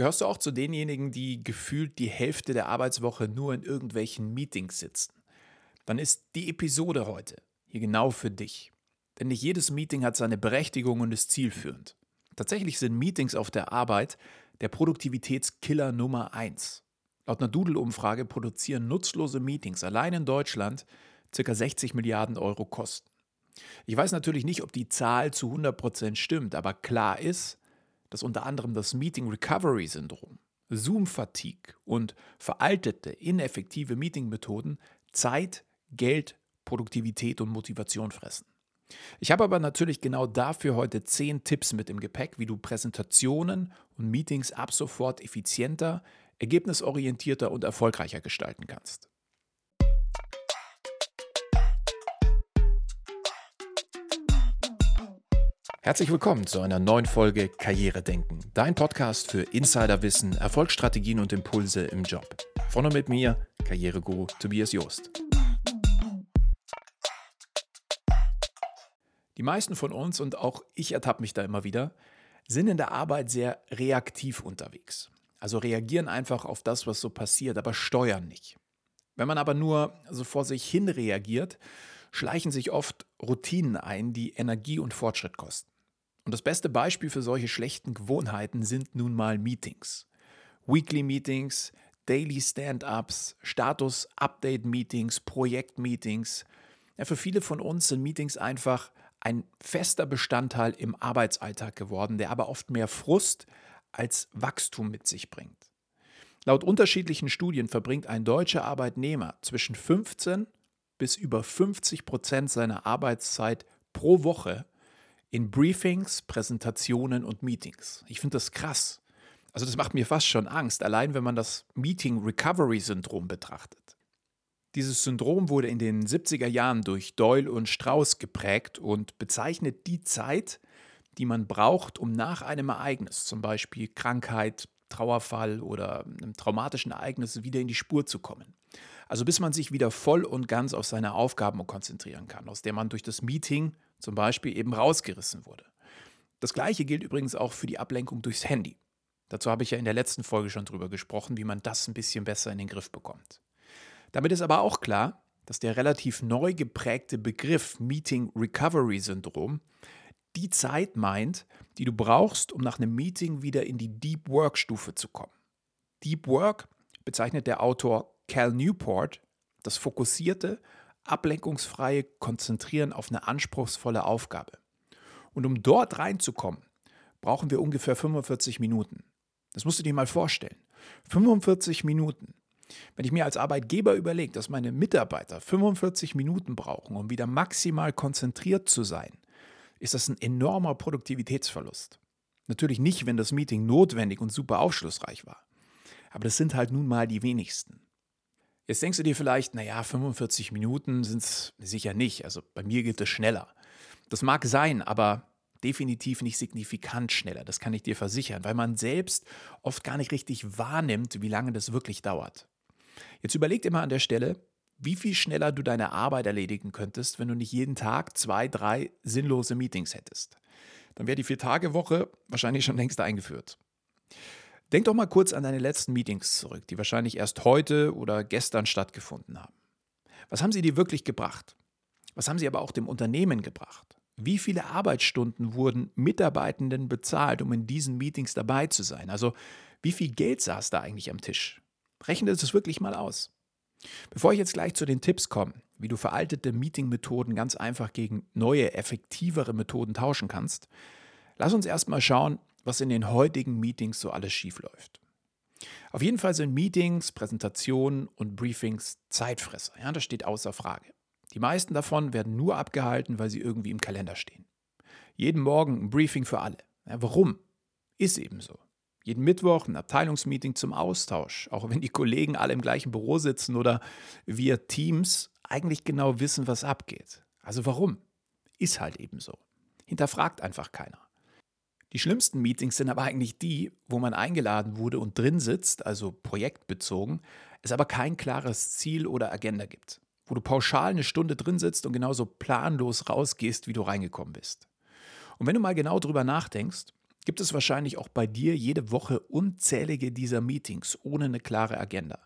Gehörst du auch zu denjenigen, die gefühlt die Hälfte der Arbeitswoche nur in irgendwelchen Meetings sitzen? Dann ist die Episode heute hier genau für dich. Denn nicht jedes Meeting hat seine Berechtigung und ist zielführend. Tatsächlich sind Meetings auf der Arbeit der Produktivitätskiller Nummer 1. Laut einer Doodle-Umfrage produzieren nutzlose Meetings allein in Deutschland ca. 60 Milliarden Euro Kosten. Ich weiß natürlich nicht, ob die Zahl zu 100% stimmt, aber klar ist, dass unter anderem das Meeting Recovery Syndrom, Zoom-Fatigue und veraltete, ineffektive Meeting-Methoden Zeit, Geld, Produktivität und Motivation fressen. Ich habe aber natürlich genau dafür heute zehn Tipps mit im Gepäck, wie du Präsentationen und Meetings ab sofort effizienter, ergebnisorientierter und erfolgreicher gestalten kannst. Herzlich willkommen zu einer neuen Folge Karriere denken, dein Podcast für Insiderwissen, Erfolgsstrategien und Impulse im Job. Von und mit mir, Karriereguru Tobias Joost. Die meisten von uns, und auch ich ertappe mich da immer wieder, sind in der Arbeit sehr reaktiv unterwegs. Also reagieren einfach auf das, was so passiert, aber steuern nicht. Wenn man aber nur so vor sich hin reagiert, schleichen sich oft Routinen ein, die Energie und Fortschritt kosten. Und das beste Beispiel für solche schlechten Gewohnheiten sind nun mal Meetings. Weekly Meetings, Daily Stand-ups, Status-Update-Meetings, Projekt-Meetings. Ja, für viele von uns sind Meetings einfach ein fester Bestandteil im Arbeitsalltag geworden, der aber oft mehr Frust als Wachstum mit sich bringt. Laut unterschiedlichen Studien verbringt ein deutscher Arbeitnehmer zwischen 15 bis über 50 Prozent seiner Arbeitszeit pro Woche in Briefings, Präsentationen und Meetings. Ich finde das krass. Also das macht mir fast schon Angst, allein wenn man das Meeting Recovery Syndrom betrachtet. Dieses Syndrom wurde in den 70er Jahren durch Doyle und Strauss geprägt und bezeichnet die Zeit, die man braucht, um nach einem Ereignis, zum Beispiel Krankheit, Trauerfall oder einem traumatischen Ereignis, wieder in die Spur zu kommen. Also bis man sich wieder voll und ganz auf seine Aufgaben konzentrieren kann, aus der man durch das Meeting zum Beispiel eben rausgerissen wurde. Das gleiche gilt übrigens auch für die Ablenkung durchs Handy. Dazu habe ich ja in der letzten Folge schon drüber gesprochen, wie man das ein bisschen besser in den Griff bekommt. Damit ist aber auch klar, dass der relativ neu geprägte Begriff Meeting Recovery Syndrom die Zeit meint, die du brauchst, um nach einem Meeting wieder in die Deep Work Stufe zu kommen. Deep Work bezeichnet der Autor Cal Newport das fokussierte, ablenkungsfreie Konzentrieren auf eine anspruchsvolle Aufgabe. Und um dort reinzukommen, brauchen wir ungefähr 45 Minuten. Das musst du dir mal vorstellen. 45 Minuten. Wenn ich mir als Arbeitgeber überlege, dass meine Mitarbeiter 45 Minuten brauchen, um wieder maximal konzentriert zu sein, ist das ein enormer Produktivitätsverlust. Natürlich nicht, wenn das Meeting notwendig und super aufschlussreich war. Aber das sind halt nun mal die wenigsten. Jetzt denkst du dir vielleicht, naja, 45 Minuten sind es sicher nicht. Also bei mir geht es schneller. Das mag sein, aber definitiv nicht signifikant schneller. Das kann ich dir versichern, weil man selbst oft gar nicht richtig wahrnimmt, wie lange das wirklich dauert. Jetzt überleg mal an der Stelle, wie viel schneller du deine Arbeit erledigen könntest, wenn du nicht jeden Tag zwei, drei sinnlose Meetings hättest. Dann wäre die Vier-Tage-Woche wahrscheinlich schon längst eingeführt. Denk doch mal kurz an deine letzten Meetings zurück, die wahrscheinlich erst heute oder gestern stattgefunden haben. Was haben sie dir wirklich gebracht? Was haben sie aber auch dem Unternehmen gebracht? Wie viele Arbeitsstunden wurden Mitarbeitenden bezahlt, um in diesen Meetings dabei zu sein? Also wie viel Geld saß da eigentlich am Tisch? Rechne es wirklich mal aus. Bevor ich jetzt gleich zu den Tipps komme, wie du veraltete Meeting-Methoden ganz einfach gegen neue, effektivere Methoden tauschen kannst, lass uns erstmal schauen, was in den heutigen Meetings so alles schiefläuft. Auf jeden Fall sind Meetings, Präsentationen und Briefings Zeitfresser. Ja, das steht außer Frage. Die meisten davon werden nur abgehalten, weil sie irgendwie im Kalender stehen. Jeden Morgen ein Briefing für alle. Ja, warum? Ist eben so. Jeden Mittwoch ein Abteilungsmeeting zum Austausch, auch wenn die Kollegen alle im gleichen Büro sitzen oder wir Teams eigentlich genau wissen, was abgeht. Also warum? Ist halt eben so. Hinterfragt einfach keiner. Die schlimmsten Meetings sind aber eigentlich die, wo man eingeladen wurde und drin sitzt, also projektbezogen, es aber kein klares Ziel oder Agenda gibt. Wo du pauschal eine Stunde drin sitzt und genauso planlos rausgehst, wie du reingekommen bist. Und wenn du mal genau drüber nachdenkst, gibt es wahrscheinlich auch bei dir jede Woche unzählige dieser Meetings ohne eine klare Agenda,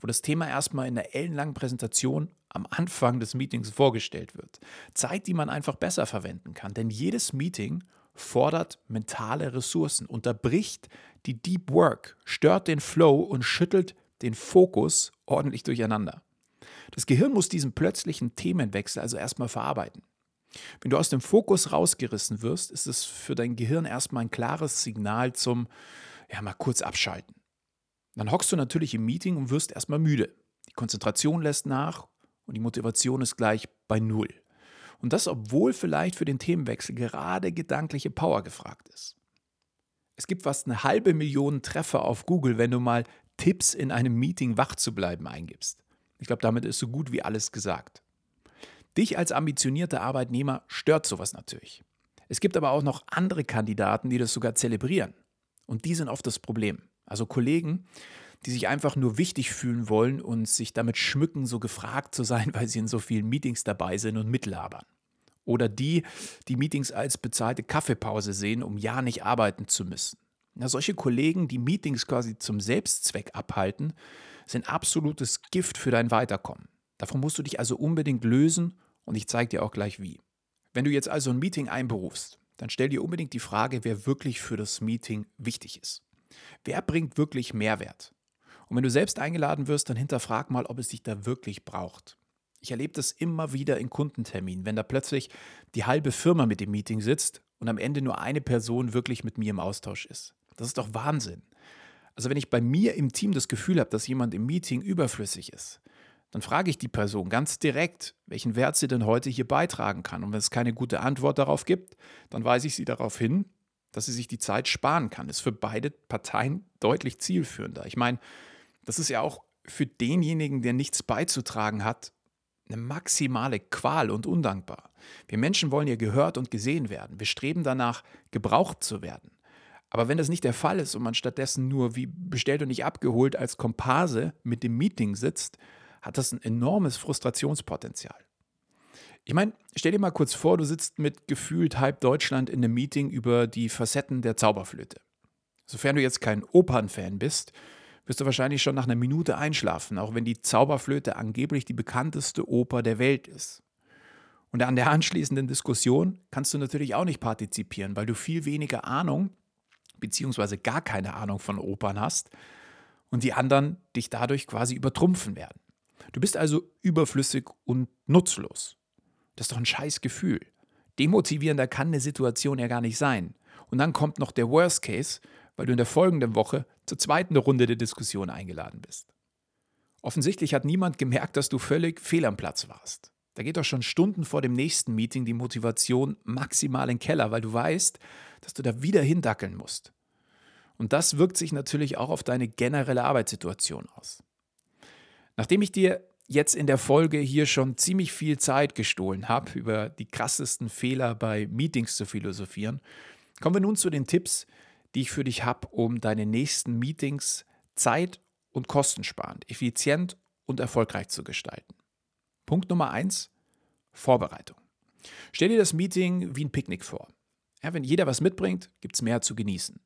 wo das Thema erstmal in einer ellenlangen Präsentation am Anfang des Meetings vorgestellt wird. Zeit, die man einfach besser verwenden kann, denn jedes Meeting fordert mentale Ressourcen, unterbricht die Deep Work, stört den Flow und schüttelt den Fokus ordentlich durcheinander. Das Gehirn muss diesen plötzlichen Themenwechsel also erstmal verarbeiten. Wenn du aus dem Fokus rausgerissen wirst, ist es für dein Gehirn erstmal ein klares Signal zum, ja, mal kurz abschalten. Dann hockst du natürlich im Meeting und wirst erstmal müde. Die Konzentration lässt nach und die Motivation ist gleich bei Null. Und das, obwohl vielleicht für den Themenwechsel gerade gedankliche Power gefragt ist. Es gibt fast eine halbe Million Treffer auf Google, wenn du mal Tipps in einem Meeting wach zu bleiben eingibst. Ich glaube, damit ist so gut wie alles gesagt. Dich als ambitionierter Arbeitnehmer stört sowas natürlich. Es gibt aber auch noch andere Kandidaten, die das sogar zelebrieren. Und die sind oft das Problem. Also Kollegen, die sich einfach nur wichtig fühlen wollen und sich damit schmücken, so gefragt zu sein, weil sie in so vielen Meetings dabei sind und mitlabern. Oder die, die Meetings als bezahlte Kaffeepause sehen, um ja nicht arbeiten zu müssen. Na, solche Kollegen, die Meetings quasi zum Selbstzweck abhalten, sind absolutes Gift für dein Weiterkommen. Davon musst du dich also unbedingt lösen und ich zeige dir auch gleich wie. Wenn du jetzt also ein Meeting einberufst, dann stell dir unbedingt die Frage, wer wirklich für das Meeting wichtig ist. Wer bringt wirklich Mehrwert? Und wenn du selbst eingeladen wirst, dann hinterfrag mal, ob es dich da wirklich braucht. Ich erlebe das immer wieder in Kundenterminen, wenn da plötzlich die halbe Firma mit dem Meeting sitzt und am Ende nur eine Person wirklich mit mir im Austausch ist. Das ist doch Wahnsinn. Also wenn ich bei mir im Team das Gefühl habe, dass jemand im Meeting überflüssig ist, dann frage ich die Person ganz direkt, welchen Wert sie denn heute hier beitragen kann. Und wenn es keine gute Antwort darauf gibt, dann weise ich sie darauf hin, dass sie sich die Zeit sparen kann. Das ist für beide Parteien deutlich zielführender. Ich meine, das ist ja auch für denjenigen, der nichts beizutragen hat, eine maximale Qual und undankbar. Wir Menschen wollen ja gehört und gesehen werden. Wir streben danach, gebraucht zu werden. Aber wenn das nicht der Fall ist und man stattdessen nur wie bestellt und nicht abgeholt als Komparse mit dem Meeting sitzt, hat das ein enormes Frustrationspotenzial. Ich meine, stell dir mal kurz vor, du sitzt mit gefühlt halb Deutschland in einem Meeting über die Facetten der Zauberflöte. Sofern du jetzt kein Opernfan bist, wirst du wahrscheinlich schon nach einer Minute einschlafen, auch wenn die Zauberflöte angeblich die bekannteste Oper der Welt ist. Und an der anschließenden Diskussion kannst du natürlich auch nicht partizipieren, weil du viel weniger Ahnung bzw. gar keine Ahnung von Opern hast und die anderen dich dadurch quasi übertrumpfen werden. Du bist also überflüssig und nutzlos. Das ist doch ein scheiß Gefühl. Demotivierender kann eine Situation ja gar nicht sein. Und dann kommt noch der Worst Case, weil du in der folgenden Woche zur zweiten Runde der Diskussion eingeladen bist. Offensichtlich hat niemand gemerkt, dass du völlig fehl am Platz warst. Da geht doch schon Stunden vor dem nächsten Meeting die Motivation maximal in den Keller, weil du weißt, dass du da wieder hindackeln musst. Und das wirkt sich natürlich auch auf deine generelle Arbeitssituation aus. Nachdem ich dir jetzt in der Folge hier schon ziemlich viel Zeit gestohlen habe, über die krassesten Fehler bei Meetings zu philosophieren, kommen wir nun zu den Tipps, die ich für dich habe, um deine nächsten Meetings zeit- und kostensparend, effizient und erfolgreich zu gestalten. Punkt Nummer eins: Vorbereitung. Stell dir das Meeting wie ein Picknick vor. Ja, wenn jeder was mitbringt, gibt es mehr zu genießen.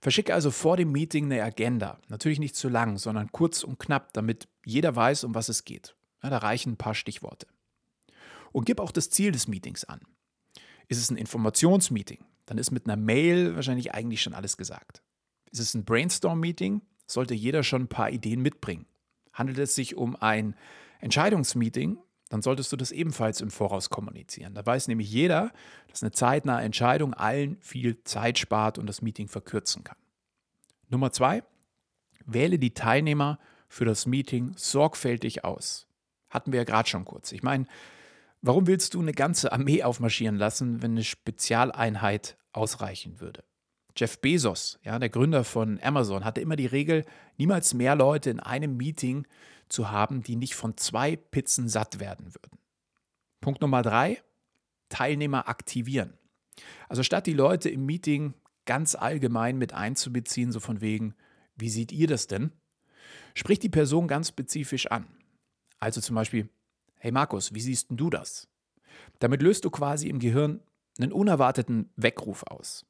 Verschicke also vor dem Meeting eine Agenda. Natürlich nicht zu lang, sondern kurz und knapp, damit jeder weiß, um was es geht. Ja, da reichen ein paar Stichworte. Und gib auch das Ziel des Meetings an. Ist es ein Informationsmeeting? Dann ist mit einer Mail wahrscheinlich eigentlich schon alles gesagt. Ist es ein Brainstorm-Meeting? Sollte jeder schon ein paar Ideen mitbringen. Handelt es sich um ein Entscheidungsmeeting? Dann solltest du das ebenfalls im Voraus kommunizieren. Da weiß nämlich jeder, dass eine zeitnahe Entscheidung allen viel Zeit spart und das Meeting verkürzen kann. Nummer zwei, wähle die Teilnehmer für das Meeting sorgfältig aus. Hatten wir ja gerade schon kurz. Ich meine, warum willst du eine ganze Armee aufmarschieren lassen, wenn eine Spezialeinheit ausreichen würde? Jeff Bezos, ja, der Gründer von Amazon, hatte immer die Regel, niemals mehr Leute in einem Meeting zu haben, die nicht von zwei Pizzen satt werden würden. Punkt Nummer drei, Teilnehmer aktivieren. Also statt die Leute im Meeting ganz allgemein mit einzubeziehen, so von wegen, wie seht ihr das denn? Sprich die Person ganz spezifisch an. Also zum Beispiel, hey Markus, wie siehst du das? Damit löst du quasi im Gehirn einen unerwarteten Weckruf aus.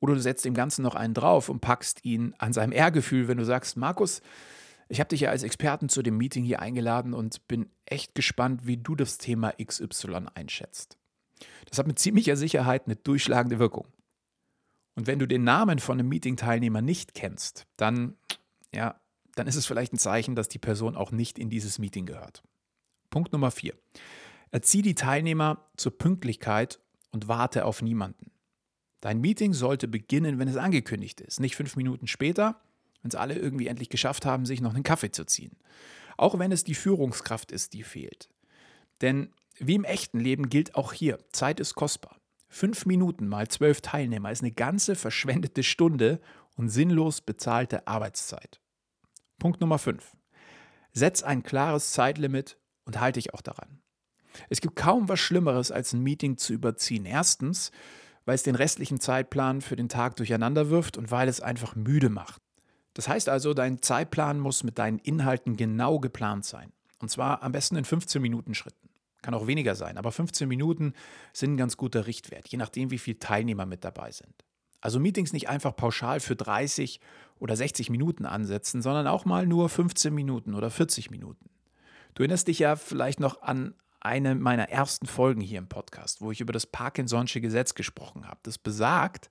Oder du setzt dem Ganzen noch einen drauf und packst ihn an seinem Ehrgefühl, wenn du sagst, Markus, ich habe dich ja als Experten zu dem Meeting hier eingeladen und bin echt gespannt, wie du das Thema XY einschätzt. Das hat mit ziemlicher Sicherheit eine durchschlagende Wirkung. Und wenn du den Namen von einem Meeting-Teilnehmer nicht kennst, dann, ja, dann ist es vielleicht ein Zeichen, dass die Person auch nicht in dieses Meeting gehört. Punkt Nummer vier. Erzieh die Teilnehmer zur Pünktlichkeit und warte auf niemanden. Dein Meeting sollte beginnen, wenn es angekündigt ist, nicht fünf Minuten später, wenn es alle irgendwie endlich geschafft haben, sich noch einen Kaffee zu ziehen. Auch wenn es die Führungskraft ist, die fehlt. Denn wie im echten Leben gilt auch hier, Zeit ist kostbar. Fünf Minuten mal zwölf Teilnehmer ist eine ganze verschwendete Stunde und sinnlos bezahlte Arbeitszeit. Punkt Nummer fünf. Setz ein klares Zeitlimit und halte dich auch daran. Es gibt kaum was Schlimmeres, als ein Meeting zu überziehen. Erstens, weil es den restlichen Zeitplan für den Tag durcheinander wirft und weil es einfach müde macht. Das heißt also, dein Zeitplan muss mit deinen Inhalten genau geplant sein. Und zwar am besten in 15 Minuten Schritten. Kann auch weniger sein, aber 15 Minuten sind ein ganz guter Richtwert, je nachdem, wie viele Teilnehmer mit dabei sind. Also Meetings nicht einfach pauschal für 30 oder 60 Minuten ansetzen, sondern auch mal nur 15 Minuten oder 40 Minuten. Du erinnerst dich ja vielleicht noch an eine meiner ersten Folgen hier im Podcast, wo ich über das Parkinson'sche Gesetz gesprochen habe. Das besagt,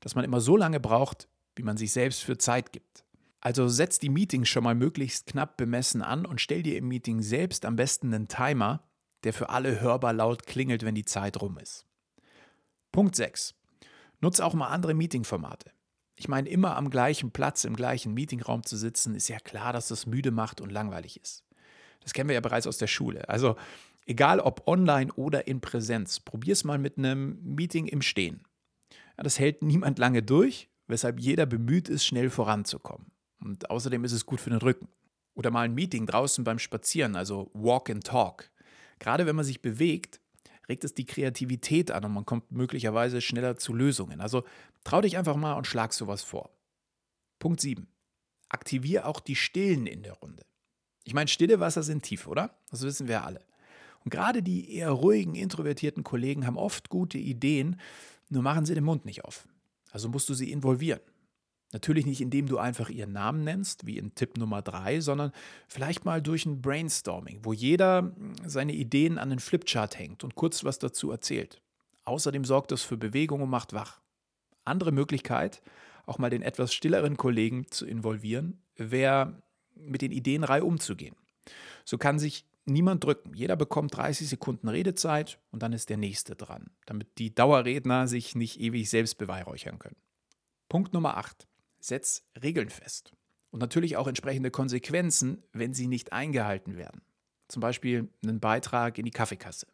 dass man immer so lange braucht, wie man sich selbst für Zeit gibt. Also setz die Meetings schon mal möglichst knapp bemessen an und stell dir im Meeting selbst am besten einen Timer, der für alle hörbar laut klingelt, wenn die Zeit rum ist. Punkt 6. Nutze auch mal andere Meetingformate. Ich meine, immer am gleichen Platz, im gleichen Meetingraum zu sitzen, ist ja klar, dass das müde macht und langweilig ist. Das kennen wir ja bereits aus der Schule. Also egal ob online oder in Präsenz, probier es mal mit einem Meeting im Stehen. Ja, das hält niemand lange durch, weshalb jeder bemüht ist, schnell voranzukommen. Und außerdem ist es gut für den Rücken. Oder mal ein Meeting draußen beim Spazieren, also Walk and Talk. Gerade wenn man sich bewegt, regt es die Kreativität an und man kommt möglicherweise schneller zu Lösungen. Also trau dich einfach mal und schlag sowas vor. Punkt 7. Aktivier auch die Stillen in der Runde. Ich meine, stille Wasser sind tief, oder? Das wissen wir alle. Und gerade die eher ruhigen, introvertierten Kollegen haben oft gute Ideen, nur machen sie den Mund nicht auf. Also musst du sie involvieren. Natürlich nicht, indem du einfach ihren Namen nennst, wie in Tipp Nummer 3, sondern vielleicht mal durch ein Brainstorming, wo jeder seine Ideen an den Flipchart hängt und kurz was dazu erzählt. Außerdem sorgt das für Bewegung und macht wach. Andere Möglichkeit, auch mal den etwas stilleren Kollegen zu involvieren, wäre mit den Ideen umzugehen. So kann sich niemand drücken. Jeder bekommt 30 Sekunden Redezeit und dann ist der Nächste dran, damit die Dauerredner sich nicht ewig selbst beweihräuchern können. Punkt Nummer 8 setz Regeln fest. Und natürlich auch entsprechende Konsequenzen, wenn sie nicht eingehalten werden. Zum Beispiel einen Beitrag in die Kaffeekasse.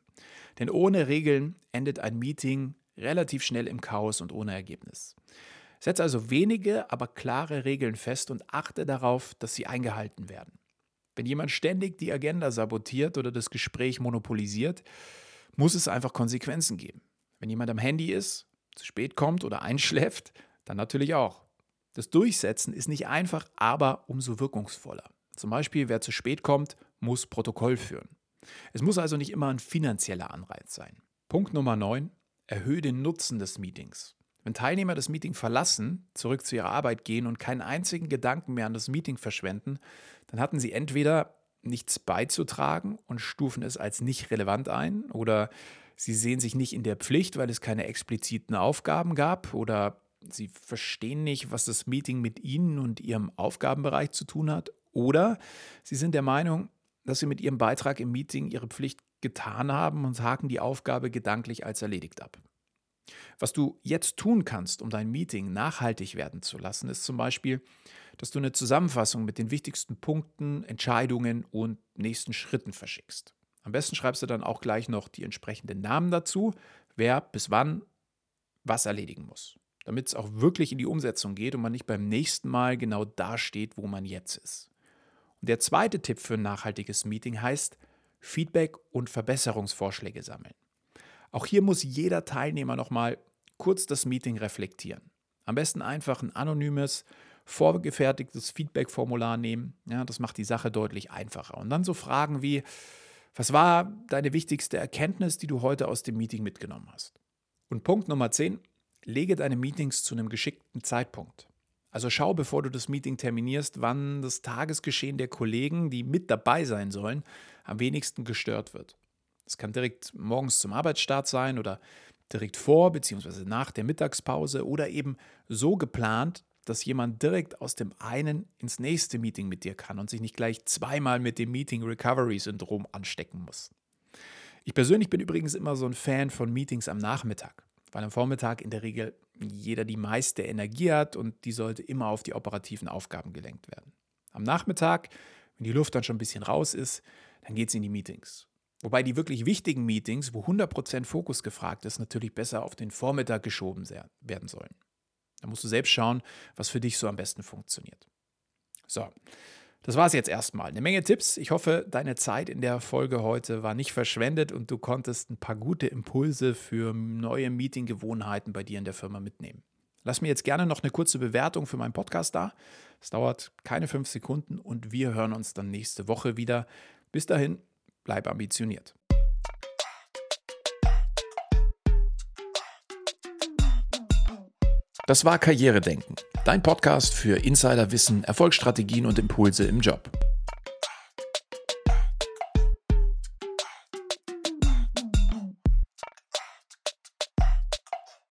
Denn ohne Regeln endet ein Meeting relativ schnell im Chaos und ohne Ergebnis. Setz also wenige, aber klare Regeln fest und achte darauf, dass sie eingehalten werden. Wenn jemand ständig die Agenda sabotiert oder das Gespräch monopolisiert, muss es einfach Konsequenzen geben. Wenn jemand am Handy ist, zu spät kommt oder einschläft, dann natürlich auch. Das Durchsetzen ist nicht einfach, aber umso wirkungsvoller. Zum Beispiel, wer zu spät kommt, muss Protokoll führen. Es muss also nicht immer ein finanzieller Anreiz sein. Punkt Nummer 9. Erhöhe den Nutzen des Meetings. Wenn Teilnehmer das Meeting verlassen, zurück zu ihrer Arbeit gehen und keinen einzigen Gedanken mehr an das Meeting verschwenden, dann hatten sie entweder nichts beizutragen und stufen es als nicht relevant ein oder sie sehen sich nicht in der Pflicht, weil es keine expliziten Aufgaben gab oder Sie verstehen nicht, was das Meeting mit Ihnen und Ihrem Aufgabenbereich zu tun hat. Oder Sie sind der Meinung, dass Sie mit Ihrem Beitrag im Meeting Ihre Pflicht getan haben und haken die Aufgabe gedanklich als erledigt ab. Was du jetzt tun kannst, um dein Meeting nachhaltig werden zu lassen, ist zum Beispiel, dass du eine Zusammenfassung mit den wichtigsten Punkten, Entscheidungen und nächsten Schritten verschickst. Am besten schreibst du dann auch gleich noch die entsprechenden Namen dazu, wer bis wann was erledigen muss damit es auch wirklich in die Umsetzung geht und man nicht beim nächsten Mal genau da steht, wo man jetzt ist. Und der zweite Tipp für ein nachhaltiges Meeting heißt Feedback und Verbesserungsvorschläge sammeln. Auch hier muss jeder Teilnehmer nochmal kurz das Meeting reflektieren. Am besten einfach ein anonymes, vorgefertigtes Feedback-Formular nehmen. Ja, das macht die Sache deutlich einfacher. Und dann so Fragen wie, was war deine wichtigste Erkenntnis, die du heute aus dem Meeting mitgenommen hast? Und Punkt Nummer 10, lege deine Meetings zu einem geschickten Zeitpunkt. Also schau, bevor du das Meeting terminierst, wann das Tagesgeschehen der Kollegen, die mit dabei sein sollen, am wenigsten gestört wird. Es kann direkt morgens zum Arbeitsstart sein oder direkt vor bzw. nach der Mittagspause oder eben so geplant, dass jemand direkt aus dem einen ins nächste Meeting mit dir kann und sich nicht gleich zweimal mit dem Meeting Recovery Syndrom anstecken muss. Ich persönlich bin übrigens immer so ein Fan von Meetings am Nachmittag, weil am Vormittag in der Regel jeder die meiste Energie hat und die sollte immer auf die operativen Aufgaben gelenkt werden. Am Nachmittag, wenn die Luft dann schon ein bisschen raus ist, dann geht es in die Meetings. Wobei die wirklich wichtigen Meetings, wo 100% Fokus gefragt ist, natürlich besser auf den Vormittag geschoben werden sollen. Da musst du selbst schauen, was für dich so am besten funktioniert. So, das war es jetzt erstmal. Eine Menge Tipps. Ich hoffe, deine Zeit in der Folge heute war nicht verschwendet und du konntest ein paar gute Impulse für neue Meetinggewohnheiten bei dir in der Firma mitnehmen. Lass mir jetzt gerne noch eine kurze Bewertung für meinen Podcast da. Es dauert keine fünf Sekunden und wir hören uns dann nächste Woche wieder. Bis dahin, bleib ambitioniert. Das war Karrieredenken, dein Podcast für Insiderwissen, Erfolgsstrategien und Impulse im Job.